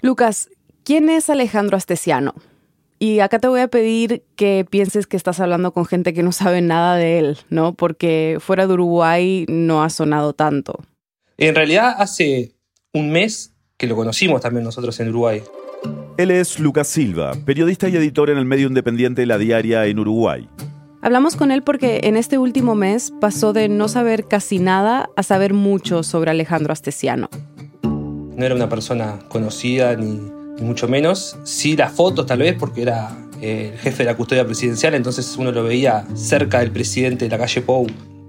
Lucas, ¿quién es Alejandro Astesiano? Y acá te voy a pedir que pienses que estás hablando con gente que no sabe nada de él, ¿no? Porque fuera de Uruguay no ha sonado tanto. En realidad hace un mes que lo conocimos también nosotros en Uruguay. Él es Lucas Silva, periodista y editor en el medio independiente La Diaria en Uruguay. Hablamos con él porque en este último mes pasó de no saber casi nada a saber mucho sobre Alejandro Astesiano. No era una persona conocida ni, mucho menos. Sí las fotos tal vez porque era eh, el jefe de la custodia presidencial, entonces uno lo veía cerca del presidente de la calle Pou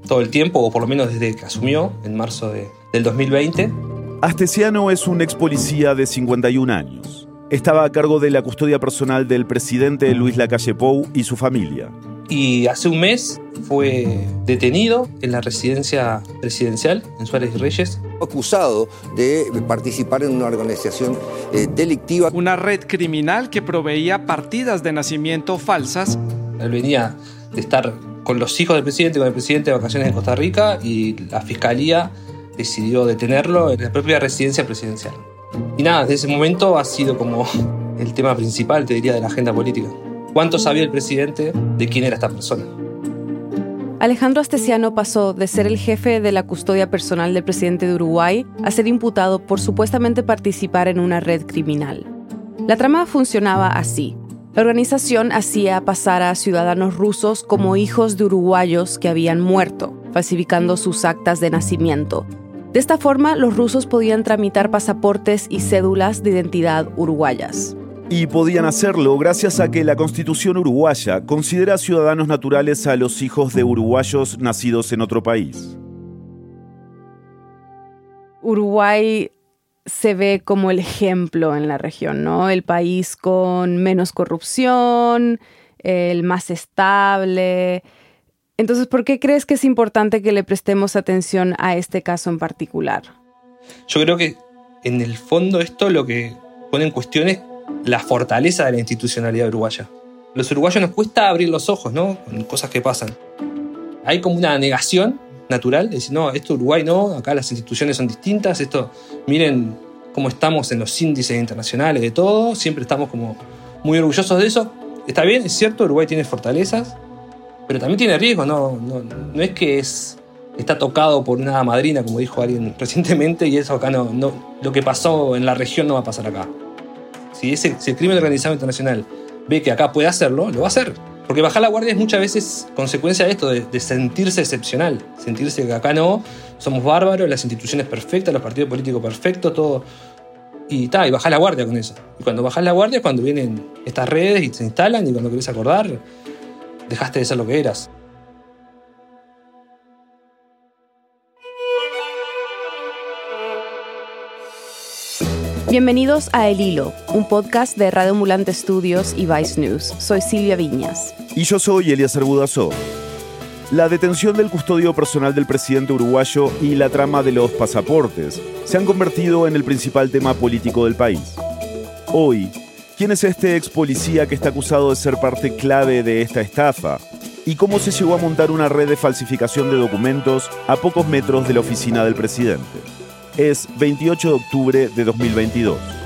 todo el tiempo, o por lo menos desde que asumió en marzo del 2020. Astesiano es un ex policía de 51 años. Estaba a cargo de la custodia personal del presidente Luis Lacalle Pou y su familia y hace un mes fue detenido en la residencia presidencial en Suárez y Reyes. Acusado de participar en una organización eh, delictiva. Una red criminal que proveía partidas de nacimiento falsas. Él venía de estar con los hijos del presidente, con el presidente de vacaciones en Costa Rica y la fiscalía decidió detenerlo en la propia residencia presidencial. Y nada, desde ese momento ha sido como el tema principal, te diría, de la agenda política. ¿Cuánto sabía el presidente de quién era esta persona? Alejandro Astesiano pasó de ser el jefe de la custodia personal del presidente de Uruguay a ser imputado por supuestamente participar en una red criminal. La trama funcionaba así. La organización hacía pasar a ciudadanos rusos como hijos de uruguayos que habían muerto, falsificando sus actas de nacimiento. De esta forma, los rusos podían tramitar pasaportes y cédulas de identidad uruguayas y podían hacerlo gracias a que la Constitución uruguaya considera ciudadanos naturales a los hijos de uruguayos nacidos en otro país. Uruguay se ve como el ejemplo en la región, ¿no? El país con menos corrupción, el más estable. Entonces, ¿por qué crees que es importante que le prestemos atención a este caso en particular? Yo creo que en el fondo esto lo que pone en cuestión es la fortaleza de la institucionalidad uruguaya. Los uruguayos nos cuesta abrir los ojos, ¿no? Con cosas que pasan. Hay como una negación natural, de decir, no, esto Uruguay no, acá las instituciones son distintas, esto, miren cómo estamos en los índices internacionales de todo, siempre estamos como muy orgullosos de eso. Está bien, es cierto, Uruguay tiene fortalezas, pero también tiene riesgos, ¿no? No, no es que es, está tocado por una madrina, como dijo alguien recientemente, y eso acá no, no, lo que pasó en la región no va a pasar acá. Si, ese, crimen organizado internacional ve que acá puede hacerlo, lo va a hacer. Porque bajar la guardia es muchas veces consecuencia de esto, de, sentirse excepcional, sentirse que acá no, somos bárbaros, las instituciones perfectas, los partidos políticos perfectos, todo. Y ta, y bajar la guardia con eso. Y cuando bajas la guardia es cuando vienen estas redes y se instalan y cuando querés acordar, dejaste de ser lo que eras. Bienvenidos a El Hilo, un podcast de Radio Ambulante Studios y Vice News. Soy Silvia Viñas. Y yo soy Elías Budazó. La detención del custodio personal del presidente uruguayo y la trama de los pasaportes se han convertido en el principal tema político del país. Hoy, ¿quién es este ex policía que está acusado de ser parte clave de esta estafa? ¿Y cómo se llegó a montar una red de falsificación de documentos a pocos metros de la oficina del presidente? es 28 de octubre de 2022.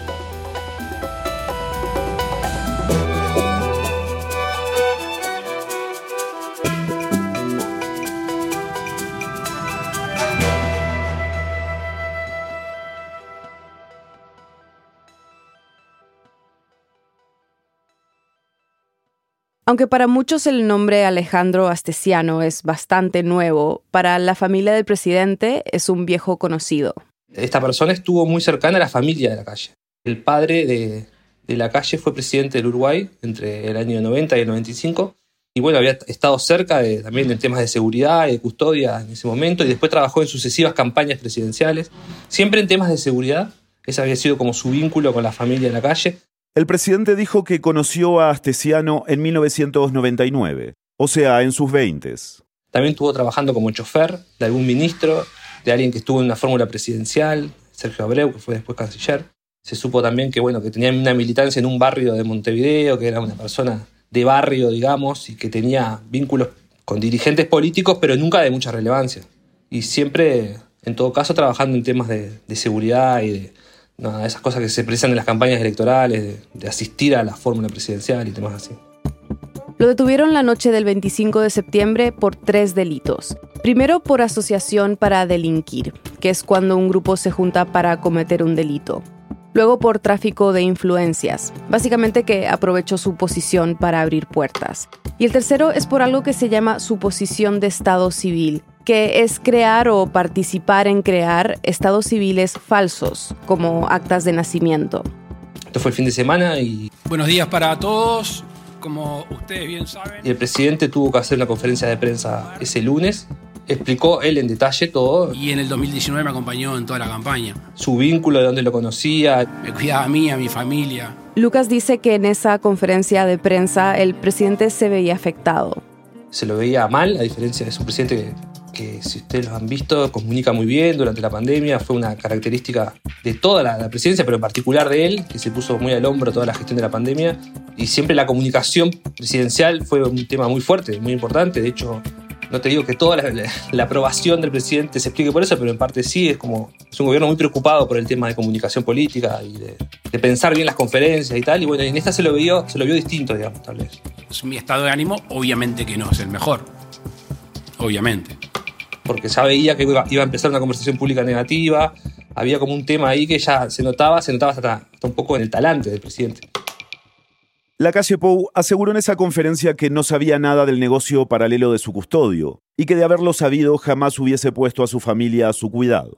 Aunque para muchos el nombre Alejandro Astesiano es bastante nuevo, para la familia del presidente es un viejo conocido. Esta persona estuvo muy cercana a la familia de la calle. El padre de, la calle fue presidente del Uruguay entre el año 90 y el 95. Y bueno, había estado cerca también en temas de seguridad y de custodia en ese momento. Y después trabajó en sucesivas campañas presidenciales. Siempre en temas de seguridad. Ese había sido como su vínculo con la familia de la calle. El presidente dijo que conoció a Astesiano en 1999, o sea, en sus 20. También estuvo trabajando como chofer de algún ministro de alguien que estuvo en una fórmula presidencial, Sergio Abreu, que fue después canciller. Se supo también que, bueno, que tenía una militancia en un barrio de Montevideo, que era una persona de barrio, digamos, y que tenía vínculos con dirigentes políticos, pero nunca de mucha relevancia. Y siempre, en todo caso, trabajando en temas de, seguridad y nada, esas cosas que se precisan en las campañas electorales, de, de asistir a la fórmula presidencial y temas así. Lo detuvieron la noche del 25 de septiembre por tres delitos. Primero por asociación para delinquir, que es cuando un grupo se junta para cometer un delito. Luego por tráfico de influencias, básicamente que aprovechó su posición para abrir puertas. Y el tercero es por algo que se llama suposición de estado civil, que es crear o participar en crear estados civiles falsos, como actas de nacimiento. Esto fue el fin de semana y... Buenos días para todos. Como ustedes bien saben... Y el presidente tuvo que hacer una conferencia de prensa ese lunes. Explicó él en detalle todo. Y en el 2019 me acompañó en toda la campaña. Su vínculo, de dónde lo conocía. Me cuidaba a mí, a mi familia. Lucas dice que en esa conferencia de prensa el presidente se veía afectado. Se lo veía mal, a diferencia de su presidente que que si ustedes lo han visto, comunica muy bien durante la pandemia, fue una característica de toda la, la, presidencia, pero en particular de él, que se puso muy al hombro toda la gestión de la pandemia, y siempre la comunicación presidencial fue un tema muy fuerte, muy importante, de hecho... No te digo que toda la, la, la aprobación del presidente se explique por eso, pero en parte sí, es como es un gobierno muy preocupado por el tema de comunicación política y de, de pensar bien las conferencias y tal. Y bueno, en esta se lo vio, se lo vio distinto, digamos, tal vez. Mi estado de ánimo, obviamente que no es el mejor. Obviamente porque ya veía que iba, iba, a empezar una conversación pública negativa, había como un tema ahí que ya se notaba, se notaba hasta, hasta un poco en el talante del presidente. La calle Pou aseguró en esa conferencia que no sabía nada del negocio paralelo de su custodio y que de haberlo sabido jamás hubiese puesto a su familia a su cuidado.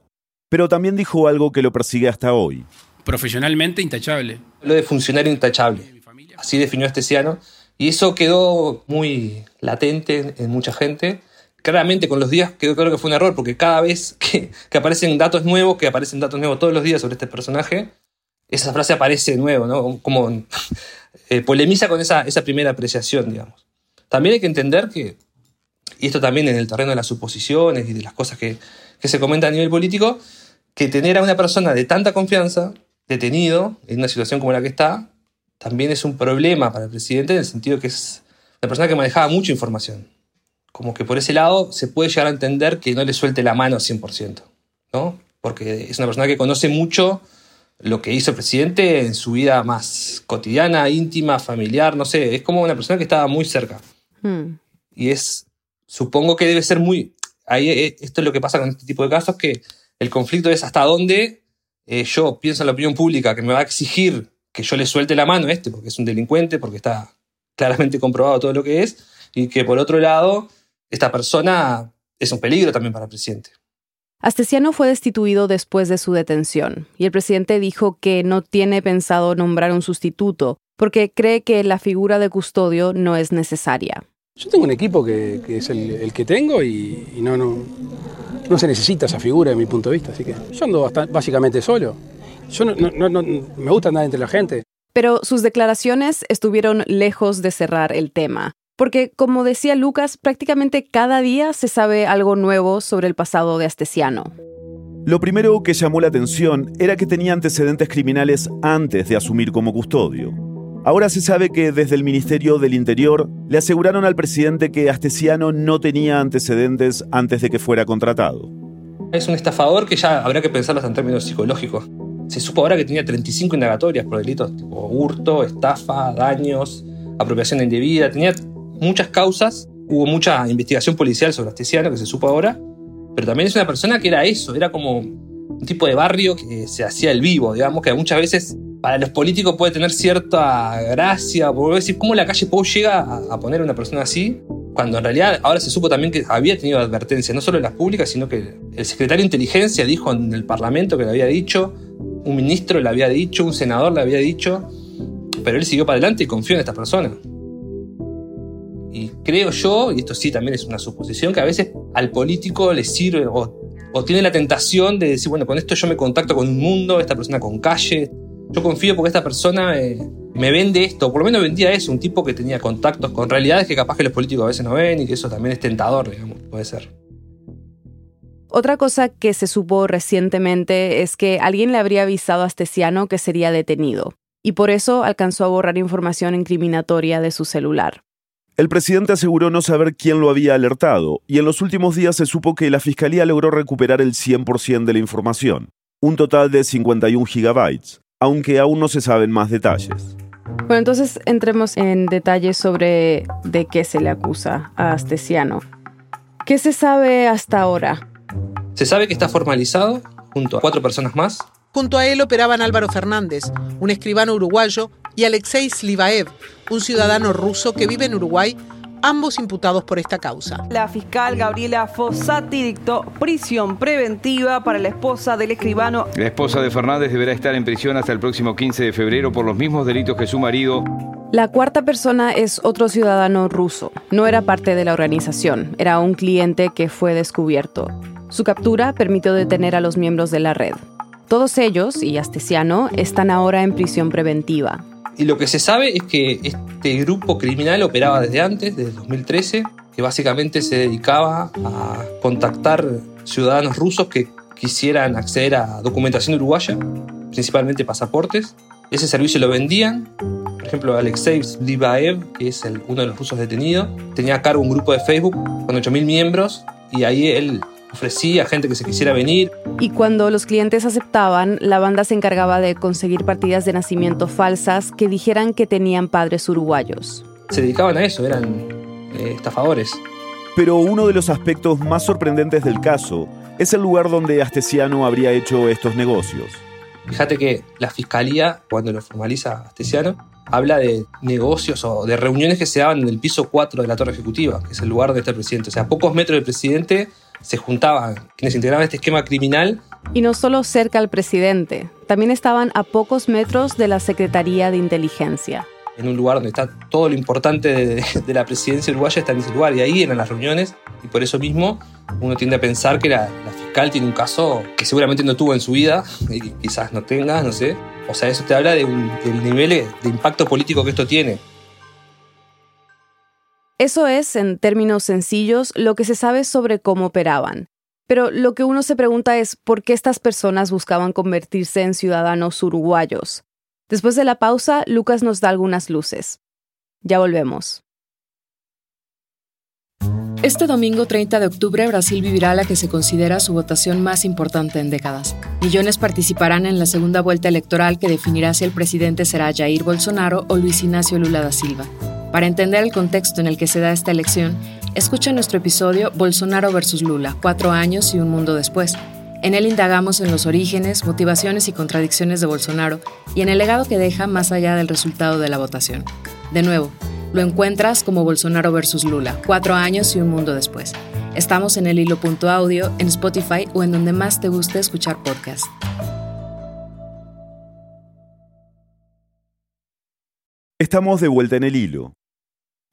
Pero también dijo algo que lo persigue hasta hoy. Profesionalmente intachable. Lo de funcionario intachable. Así definió Estesiano. Y eso quedó muy latente en mucha gente claramente con los días quedó claro que fue un error, porque cada vez que, aparecen datos nuevos, que aparecen datos nuevos todos los días sobre este personaje, esa frase aparece de nuevo, ¿no? Como eh, polemiza con esa, esa primera apreciación, digamos. También hay que entender que, y esto también en el terreno de las suposiciones y de las cosas que, que se comentan a nivel político, que tener a una persona de tanta confianza detenido en una situación como la que está, también es un problema para el presidente en el sentido que es una persona que manejaba mucha información como que por ese lado se puede llegar a entender que no le suelte la mano 100%, ¿no? Porque es una persona que conoce mucho lo que hizo el presidente en su vida más cotidiana, íntima, familiar, no sé, es como una persona que estaba muy cerca. Hmm. Y es, supongo que debe ser muy, ahí eh, esto es lo que pasa con este tipo de casos, que el conflicto es hasta dónde eh, yo pienso en la opinión pública que me va a exigir que yo le suelte la mano a este, porque es un delincuente, porque está claramente comprobado todo lo que es, y que por otro lado esta persona es un peligro también para el presidente. Astesiano fue destituido después de su detención y el presidente dijo que no tiene pensado nombrar un sustituto porque cree que la figura de custodio no es necesaria. Yo tengo un equipo que, que es el, el, que tengo y, y, no, no, no se necesita esa figura de mi punto de vista, así que yo ando bastante, básicamente solo. Yo no, no, no, me gusta andar entre la gente. Pero sus declaraciones estuvieron lejos de cerrar el tema. Porque, como decía Lucas, prácticamente cada día se sabe algo nuevo sobre el pasado de Astesiano. Lo primero que llamó la atención era que tenía antecedentes criminales antes de asumir como custodio. Ahora se sabe que desde el Ministerio del Interior le aseguraron al presidente que Astesiano no tenía antecedentes antes de que fuera contratado. Es un estafador que ya habrá que pensarlo en términos psicológicos. Se supo ahora que tenía 35 indagatorias por delitos tipo hurto, estafa, daños, apropiación indebida. Tenía muchas causas, hubo mucha investigación policial sobre Astesiano, que se supo ahora, pero también es una persona que era eso, era como un tipo de barrio que se hacía el vivo, digamos, que muchas veces para los políticos puede tener cierta gracia, por decir, ¿cómo la calle Pou llega a, poner a una persona así? Cuando en realidad ahora se supo también que había tenido advertencia, no solo en las públicas, sino que el secretario de inteligencia dijo en el Parlamento que le había dicho, un ministro le había dicho, un senador le había dicho, pero él siguió para adelante y confió en esta persona. Y creo yo, y esto sí también es una suposición, que a veces al político le sirve o, tiene la tentación de decir, bueno, con esto yo me contacto con un mundo, esta persona con calle. Yo confío porque esta persona me, me vende esto, por lo menos vendía eso, un tipo que tenía contactos con realidades que capaz que los políticos a veces no ven y que eso también es tentador, digamos, puede ser. Otra cosa que se supo recientemente es que alguien le habría avisado a Astesiano que sería detenido, y por eso alcanzó a borrar información incriminatoria de su celular. El presidente aseguró no saber quién lo había alertado, y en los últimos días se supo que la Fiscalía logró recuperar el 100% de la información. un total de 51 gigabytes, aunque aún no se saben más detalles. Bueno, entonces entremos en detalles sobre de qué se le acusa a Astesiano. ¿Qué se sabe hasta ahora? Se sabe que está formalizado junto a cuatro personas más. Junto a él operaban Álvaro Fernández, un escribano uruguayo, y Alexei Slivaev, un ciudadano ruso que vive en Uruguay ambos imputados por esta causa. La fiscal Gabriela Fossati dictó prisión preventiva para la esposa del escribano. La esposa de Fernández deberá estar en prisión hasta el próximo 15 de febrero por los mismos delitos que su marido. La cuarta persona es otro ciudadano ruso. No era parte de la organización, era un cliente que fue descubierto. Su captura permitió detener a los miembros de la red. Todos ellos, y Astesiano, están ahora en prisión preventiva. Y lo que se sabe es que este grupo criminal operaba desde antes, desde 2013, que básicamente se dedicaba a contactar ciudadanos rusos que quisieran acceder a documentación uruguaya, principalmente pasaportes. Ese servicio lo vendían. Por ejemplo, Alexei Libaev, que es uno de los rusos detenidos, tenía a cargo un grupo de Facebook con 8.000 miembros y ahí él ofrecía a gente que se quisiera venir. Y cuando los clientes aceptaban, la banda se encargaba de conseguir partidas de nacimiento falsas que dijeran que tenían padres uruguayos. Se dedicaban a eso, eran eh, estafadores. Pero uno de los aspectos más sorprendentes del caso es el lugar donde Astesiano habría hecho estos negocios. Fíjate que la fiscalía, cuando lo formaliza Astesiano, habla de negocios o de reuniones que se daban en el piso 4 de la torre ejecutiva, que es el lugar donde está el presidente. O sea, a pocos metros del presidente se juntaban quienes integraban este esquema criminal. Y no solo cerca al presidente, también estaban a pocos metros de la Secretaría de Inteligencia. En un lugar donde está todo lo importante de, la presidencia uruguaya está en ese lugar y ahí eran las reuniones y por eso mismo uno tiende a pensar que la, fiscal tiene un caso que seguramente no tuvo en su vida y quizás no tenga, no sé. O sea, eso te habla de del nivel de impacto político que esto tiene. Eso es, en términos sencillos, lo que se sabe sobre cómo operaban. Pero lo que uno se pregunta es por qué estas personas buscaban convertirse en ciudadanos uruguayos. Después de la pausa, Lucas nos da algunas luces. Ya volvemos. Este domingo 30 de octubre Brasil vivirá la que se considera su votación más importante en décadas. Millones participarán en la segunda vuelta electoral que definirá si el presidente será Jair Bolsonaro o Luis Ignacio Lula da Silva. Para entender el contexto en el que se da esta elección, escucha nuestro episodio Bolsonaro versus Lula, cuatro años y un mundo después. En él indagamos en los orígenes, motivaciones y contradicciones de Bolsonaro y en el legado que deja más allá del resultado de la votación. De nuevo, lo encuentras como Bolsonaro versus Lula, cuatro años y un mundo después. Estamos en el hilo.audio, en Spotify o en donde más te guste escuchar podcast. Estamos de vuelta en el hilo.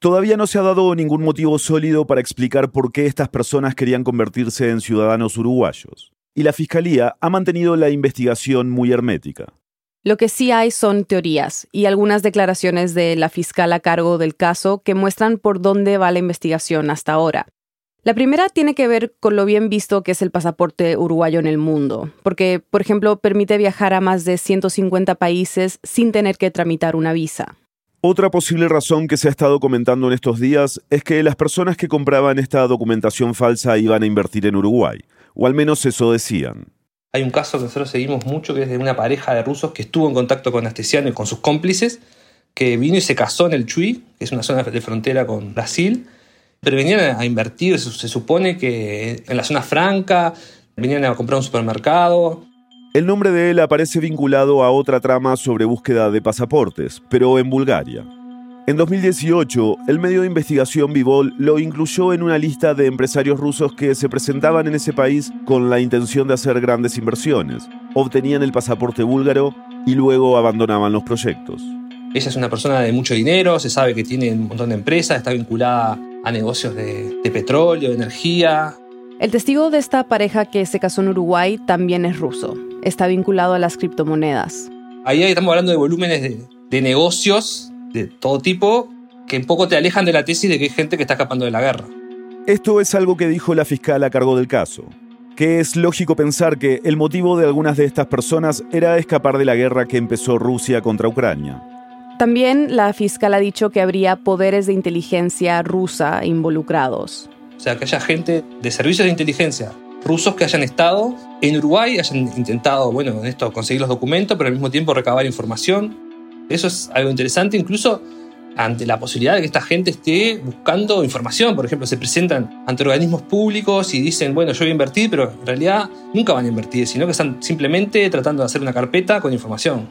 Todavía no se ha dado ningún motivo sólido para explicar por qué estas personas querían convertirse en ciudadanos uruguayos, y la Fiscalía ha mantenido la investigación muy hermética. Lo que sí hay son teorías y algunas declaraciones de la fiscal a cargo del caso que muestran por dónde va la investigación hasta ahora. La primera tiene que ver con lo bien visto que es el pasaporte uruguayo en el mundo, porque, por ejemplo, permite viajar a más de 150 países sin tener que tramitar una visa. Otra posible razón que se ha estado comentando en estos días es que las personas que compraban esta documentación falsa iban a invertir en Uruguay, o al menos eso decían. Hay un caso que nosotros seguimos mucho, que es de una pareja de rusos que estuvo en contacto con Astesiano y con sus cómplices, que vino y se casó en el Chuy, que es una zona de frontera con Brasil, pero venían a invertir, se supone que en la zona franca, venían a comprar un supermercado, el nombre de él aparece vinculado a otra trama sobre búsqueda de pasaportes, pero en Bulgaria. En 2018, el medio de investigación Vivol lo incluyó en una lista de empresarios rusos que se presentaban en ese país con la intención de hacer grandes inversiones, obtenían el pasaporte búlgaro y luego abandonaban los proyectos. Ella es una persona de mucho dinero, se sabe que tiene un montón de empresas, está vinculada a negocios de, de petróleo, de energía, el testigo de esta pareja que se casó en Uruguay también es ruso. Está vinculado a las criptomonedas. Ahí estamos hablando de volúmenes de, negocios de todo tipo que un poco te alejan de la tesis de que hay gente que está escapando de la guerra. Esto es algo que dijo la fiscal a cargo del caso, que es lógico pensar que el motivo de algunas de estas personas era escapar de la guerra que empezó Rusia contra Ucrania. También la fiscal ha dicho que habría poderes de inteligencia rusa involucrados. O sea, que haya gente de servicios de inteligencia rusos que hayan estado en Uruguay, hayan intentado, bueno, en esto conseguir los documentos, pero al mismo tiempo recabar información. Eso es algo interesante, incluso ante la posibilidad de que esta gente esté buscando información. Por ejemplo, se presentan ante organismos públicos y dicen, bueno, yo voy a invertir, pero en realidad nunca van a invertir, sino que están simplemente tratando de hacer una carpeta con información.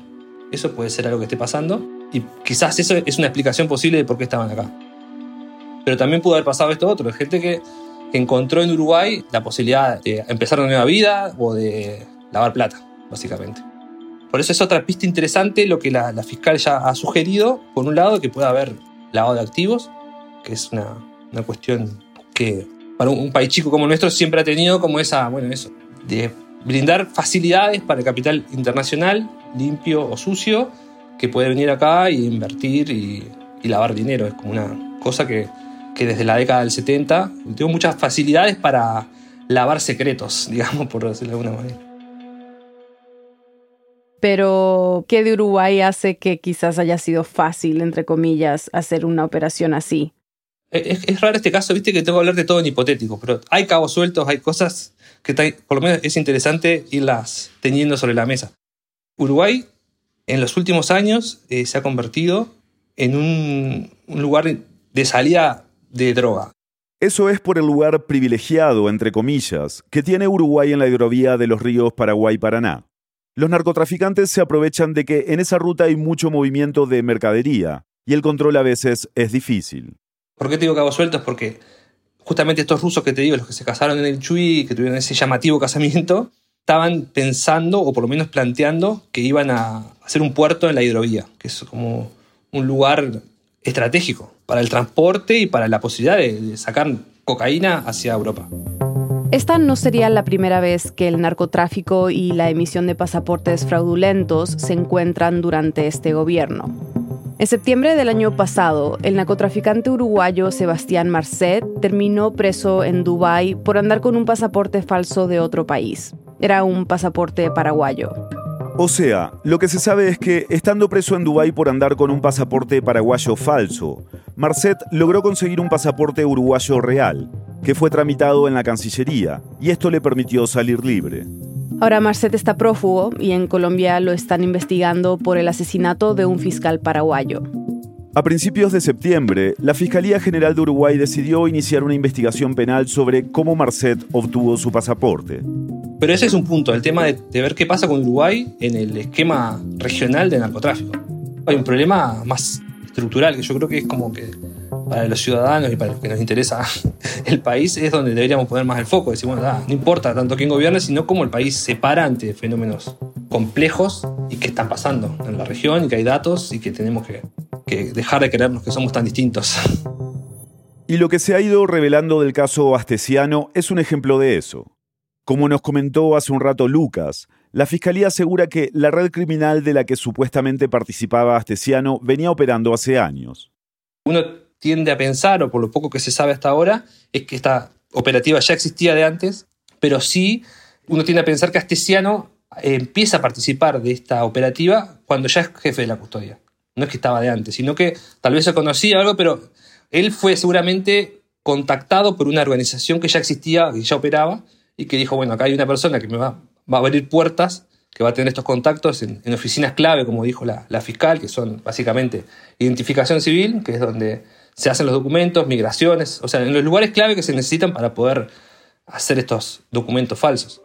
Eso puede ser algo que esté pasando y quizás eso es una explicación posible de por qué estaban acá. Pero también pudo haber pasado esto otro, gente que, encontró en Uruguay la posibilidad de empezar una nueva vida o de lavar plata, básicamente. Por eso es otra pista interesante lo que la, fiscal ya ha sugerido, por un lado, que pueda haber lavado de activos, que es una, una cuestión que para un, país chico como nuestro siempre ha tenido como esa, bueno, eso, de brindar facilidades para el capital internacional, limpio o sucio, que puede venir acá y invertir y, y lavar dinero. Es como una cosa que que desde la década del 70 tuvo muchas facilidades para lavar secretos, digamos, por decirlo de alguna manera. Pero, ¿qué de Uruguay hace que quizás haya sido fácil, entre comillas, hacer una operación así? Es, raro este caso, viste que tengo que hablar de todo en hipotético, pero hay cabos sueltos, hay cosas que por lo menos es interesante irlas teniendo sobre la mesa. Uruguay en los últimos años eh, se ha convertido en un, un lugar de salida de droga. Eso es por el lugar privilegiado, entre comillas, que tiene Uruguay en la hidrovía de los ríos Paraguay y Paraná. Los narcotraficantes se aprovechan de que en esa ruta hay mucho movimiento de mercadería y el control a veces es difícil. ¿Por qué te digo cabos sueltos? Porque justamente estos rusos que te digo, los que se casaron en el Chuy, que tuvieron ese llamativo casamiento, estaban pensando, o por lo menos planteando, que iban a hacer un puerto en la hidrovía, que es como un lugar estratégico para el transporte y para la posibilidad de sacar cocaína hacia Europa. Esta no sería la primera vez que el narcotráfico y la emisión de pasaportes fraudulentos se encuentran durante este gobierno. En septiembre del año pasado, el narcotraficante uruguayo Sebastián Marcet terminó preso en Dubái por andar con un pasaporte falso de otro país. Era un pasaporte paraguayo. O sea, lo que se sabe es que, estando preso en Dubái por andar con un pasaporte paraguayo falso, Marcet logró conseguir un pasaporte uruguayo real, que fue tramitado en la Cancillería, y esto le permitió salir libre. Ahora Marcet está prófugo y en Colombia lo están investigando por el asesinato de un fiscal paraguayo. A principios de septiembre, la Fiscalía General de Uruguay decidió iniciar una investigación penal sobre cómo Marcet obtuvo su pasaporte. Pero ese es un punto, el tema de, ver qué pasa con Uruguay en el esquema regional de narcotráfico. Hay un problema más estructural que yo creo que es como que para los ciudadanos y para los que nos interesa el país es donde deberíamos poner más el foco. Decir, bueno, no importa tanto quién gobierne, sino cómo el país se para ante fenómenos complejos y que están pasando en la región y que hay datos y que tenemos que, que dejar de creernos que somos tan distintos. Y lo que se ha ido revelando del caso Astesiano es un ejemplo de eso. Como nos comentó hace un rato Lucas, la Fiscalía asegura que la red criminal de la que supuestamente participaba Astesiano venía operando hace años. Uno tiende a pensar, o por lo poco que se sabe hasta ahora, es que esta operativa ya existía de antes, pero sí uno tiende a pensar que Astesiano empieza a participar de esta operativa cuando ya es jefe de la custodia. No es que estaba de antes, sino que tal vez se conocía algo, pero él fue seguramente contactado por una organización que ya existía, que ya operaba, y que dijo, bueno, acá hay una persona que me va, va a abrir puertas, que va a tener estos contactos en, oficinas clave, como dijo la, fiscal, que son básicamente identificación civil, que es donde se hacen los documentos, migraciones, o sea, en los lugares clave que se necesitan para poder hacer estos documentos falsos.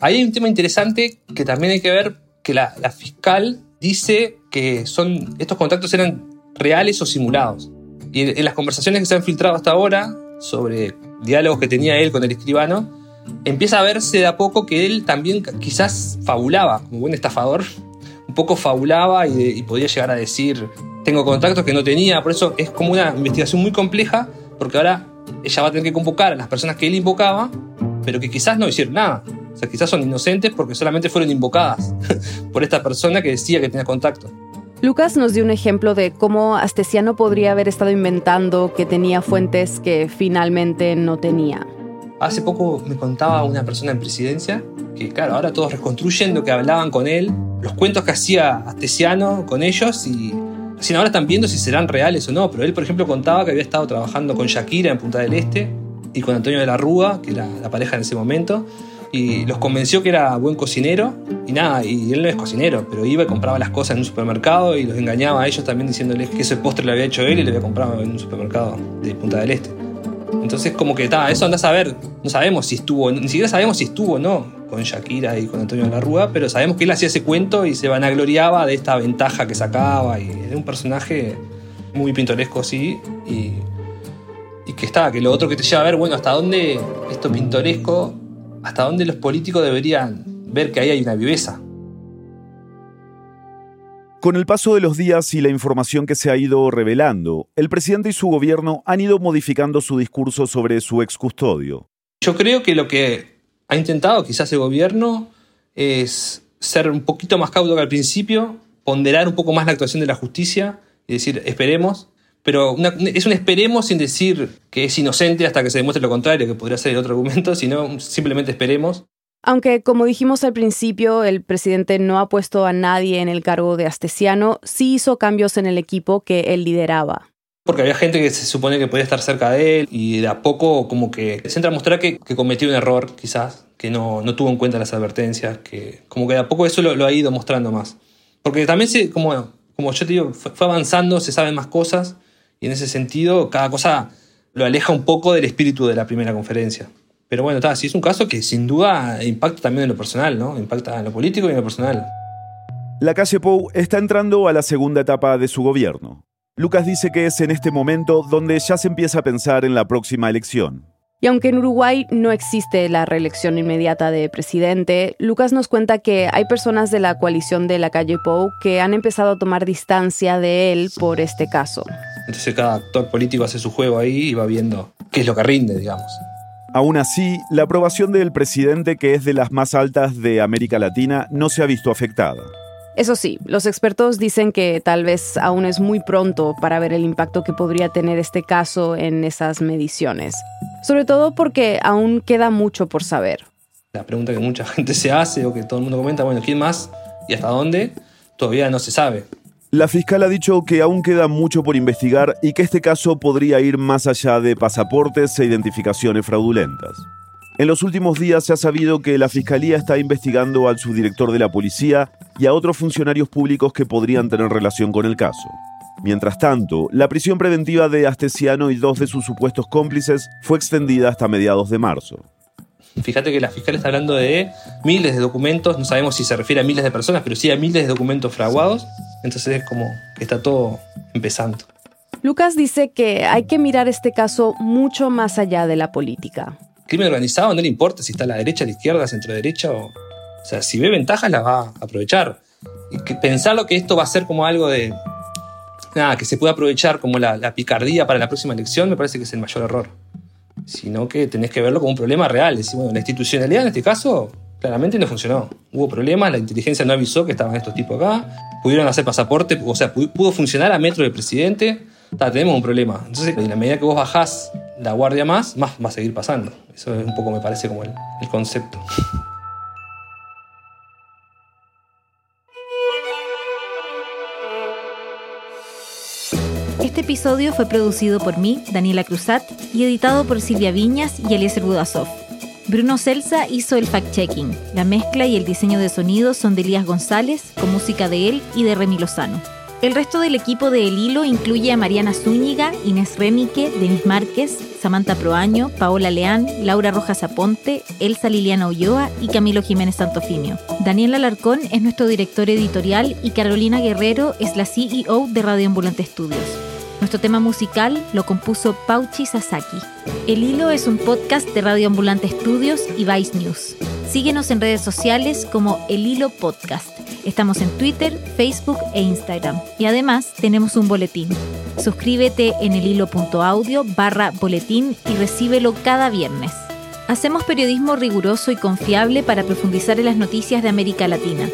Ahí hay un tema interesante que también hay que ver que la, la fiscal dice que son, estos contactos eran reales o simulados. Y en las conversaciones que se han filtrado hasta ahora sobre diálogos que tenía él con el escribano, empieza a verse de a poco que él también quizás fabulaba, como buen estafador, un poco fabulaba y, podía llegar a decir, tengo contactos que no tenía, por eso es como una investigación muy compleja, porque ahora ella va a tener que convocar a las personas que él invocaba, pero que quizás no hicieron nada. O sea, quizás son inocentes porque solamente fueron invocadas por esta persona que decía que tenía contacto. Lucas nos dio un ejemplo de cómo Astesiano podría haber estado inventando que tenía fuentes que finalmente no tenía. Hace poco me contaba una persona en presidencia que, claro, ahora todos reconstruyen lo que hablaban con él, los cuentos que hacía Astesiano con ellos y ahora están viendo si serán reales o no. Pero él, por ejemplo, contaba que había estado trabajando con Shakira en Punta del Este y con Antonio de la Rúa, que era la pareja en ese momento, y los convenció que era buen cocinero y nada, y él no es cocinero, pero iba y compraba las cosas en un supermercado y los engañaba a ellos también diciéndoles que ese postre lo había hecho él y le había comprado en un supermercado de Punta del Este. Entonces como que está, eso andás a ver, no sabemos si estuvo, ni siquiera sabemos si estuvo o no con Shakira y con Antonio de la Rúa, pero sabemos que él hacía ese cuento y se vanagloriaba de esta ventaja que sacaba y era un personaje muy pintoresco, sí, y, y que está, que lo otro que te lleva a ver, bueno, hasta dónde esto pintoresco hasta dónde los políticos deberían ver que ahí hay una viveza. Con el paso de los días y la información que se ha ido revelando, el presidente y su gobierno han ido modificando su discurso sobre su ex custodio. Yo creo que lo que ha intentado quizás el gobierno es ser un poquito más cauto que al principio, ponderar un poco más la actuación de la justicia y decir, esperemos, pero es un esperemos sin decir que es inocente hasta que se demuestre lo contrario, que podría ser el otro argumento, sino simplemente esperemos. Aunque, como dijimos al principio, el presidente no ha puesto a nadie en el cargo de Astesiano, sí hizo cambios en el equipo que él lideraba. Porque había gente que se supone que podía estar cerca de él y de a poco como que se entra a mostrar que, cometió un error, quizás, que no, no, tuvo en cuenta las advertencias, que como que de a poco eso lo, ha ido mostrando más. Porque también, se, como, como yo te digo, fue avanzando, se saben más cosas y en ese sentido, cada cosa lo aleja un poco del espíritu de la primera conferencia. Pero bueno, está, sí es un caso que sin duda impacta también en lo personal, ¿no? Impacta en lo político y en lo personal. La calle Pou está entrando a la segunda etapa de su gobierno. Lucas dice que es en este momento donde ya se empieza a pensar en la próxima elección. Y aunque en Uruguay no existe la reelección inmediata de presidente, Lucas nos cuenta que hay personas de la coalición de la calle Pou que han empezado a tomar distancia de él por este caso. Entonces cada actor político hace su juego ahí y va viendo qué es lo que rinde, digamos. Aún así, la aprobación del presidente, que es de las más altas de América Latina, no se ha visto afectada. Eso sí, los expertos dicen que tal vez aún es muy pronto para ver el impacto que podría tener este caso en esas mediciones, sobre todo porque aún queda mucho por saber. La pregunta que mucha gente se hace o que todo el mundo comenta, bueno, ¿quién más y hasta dónde? Todavía no se sabe. La fiscal ha dicho que aún queda mucho por investigar y que este caso podría ir más allá de pasaportes e identificaciones fraudulentas. En los últimos días se ha sabido que la Fiscalía está investigando al subdirector de la policía y a otros funcionarios públicos que podrían tener relación con el caso. Mientras tanto, la prisión preventiva de Astesiano y dos de sus supuestos cómplices fue extendida hasta mediados de marzo. Fíjate que la fiscal está hablando de miles de documentos, no sabemos si se refiere a miles de personas, pero sí a miles de documentos fraguados, entonces es como que está todo empezando. Lucas dice que hay que mirar este caso mucho más allá de la política crimen organizado no le importa si está a la derecha, a la izquierda, centro derecha o... O sea, si ve ventajas las va a aprovechar. Y que pensarlo que esto va a ser como algo de... Nada, que se puede aprovechar como la, picardía para la próxima elección me parece que es el mayor error. Sino que tenés que verlo como un problema real. Es decir, la institucionalidad en este caso claramente no funcionó. Hubo problemas, la inteligencia no avisó que estaban estos tipos acá, pudieron hacer pasaporte, o sea, pudo funcionar a metro del presidente. tenemos un problema. Entonces, en la medida que vos bajás la guardia más, más va a seguir pasando. Eso es un poco me parece como el, el concepto. Este episodio fue producido por mí, Daniela Cruzat, y editado por Silvia Viñas y Eliezer Budasov. Bruno Celsa hizo el fact-checking. La mezcla y el diseño de sonido son de Elías González, con música de él y de Remy Lozano. El resto del equipo de El Hilo incluye a Mariana Zúñiga, Inés Remique, Denis Márquez, Samantha Proaño, Paola Leán, Laura Rojas Aponte, Elsa Liliana Ulloa y Camilo Jiménez Santofimio. Daniel Alarcón es nuestro director editorial y Carolina Guerrero es la CEO de Radio Ambulante Estudios. Nuestro tema musical lo compuso Pauchi Sasaki. El Hilo es un podcast de Radio Ambulante Estudios y Vice News. Síguenos en redes sociales como El Hilo Podcast. Estamos en Twitter, Facebook e Instagram. Y además tenemos un boletín. Suscríbete en elhilo.audio barra boletín y recíbelo cada viernes. Hacemos periodismo riguroso y confiable para profundizar en las noticias de América Latina.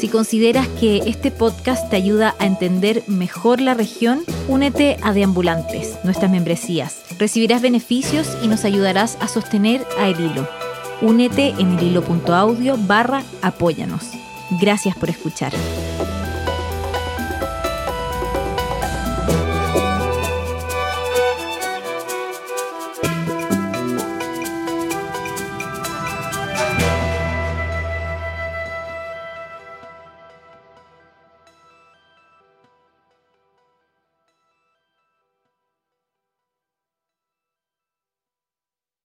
Si consideras que este podcast te ayuda a entender mejor la región, únete a Deambulantes, nuestras membresías. Recibirás beneficios y nos ayudarás a sostener a El Hilo. Únete en elhilo.audio barra apóyanos. Gracias por escuchar.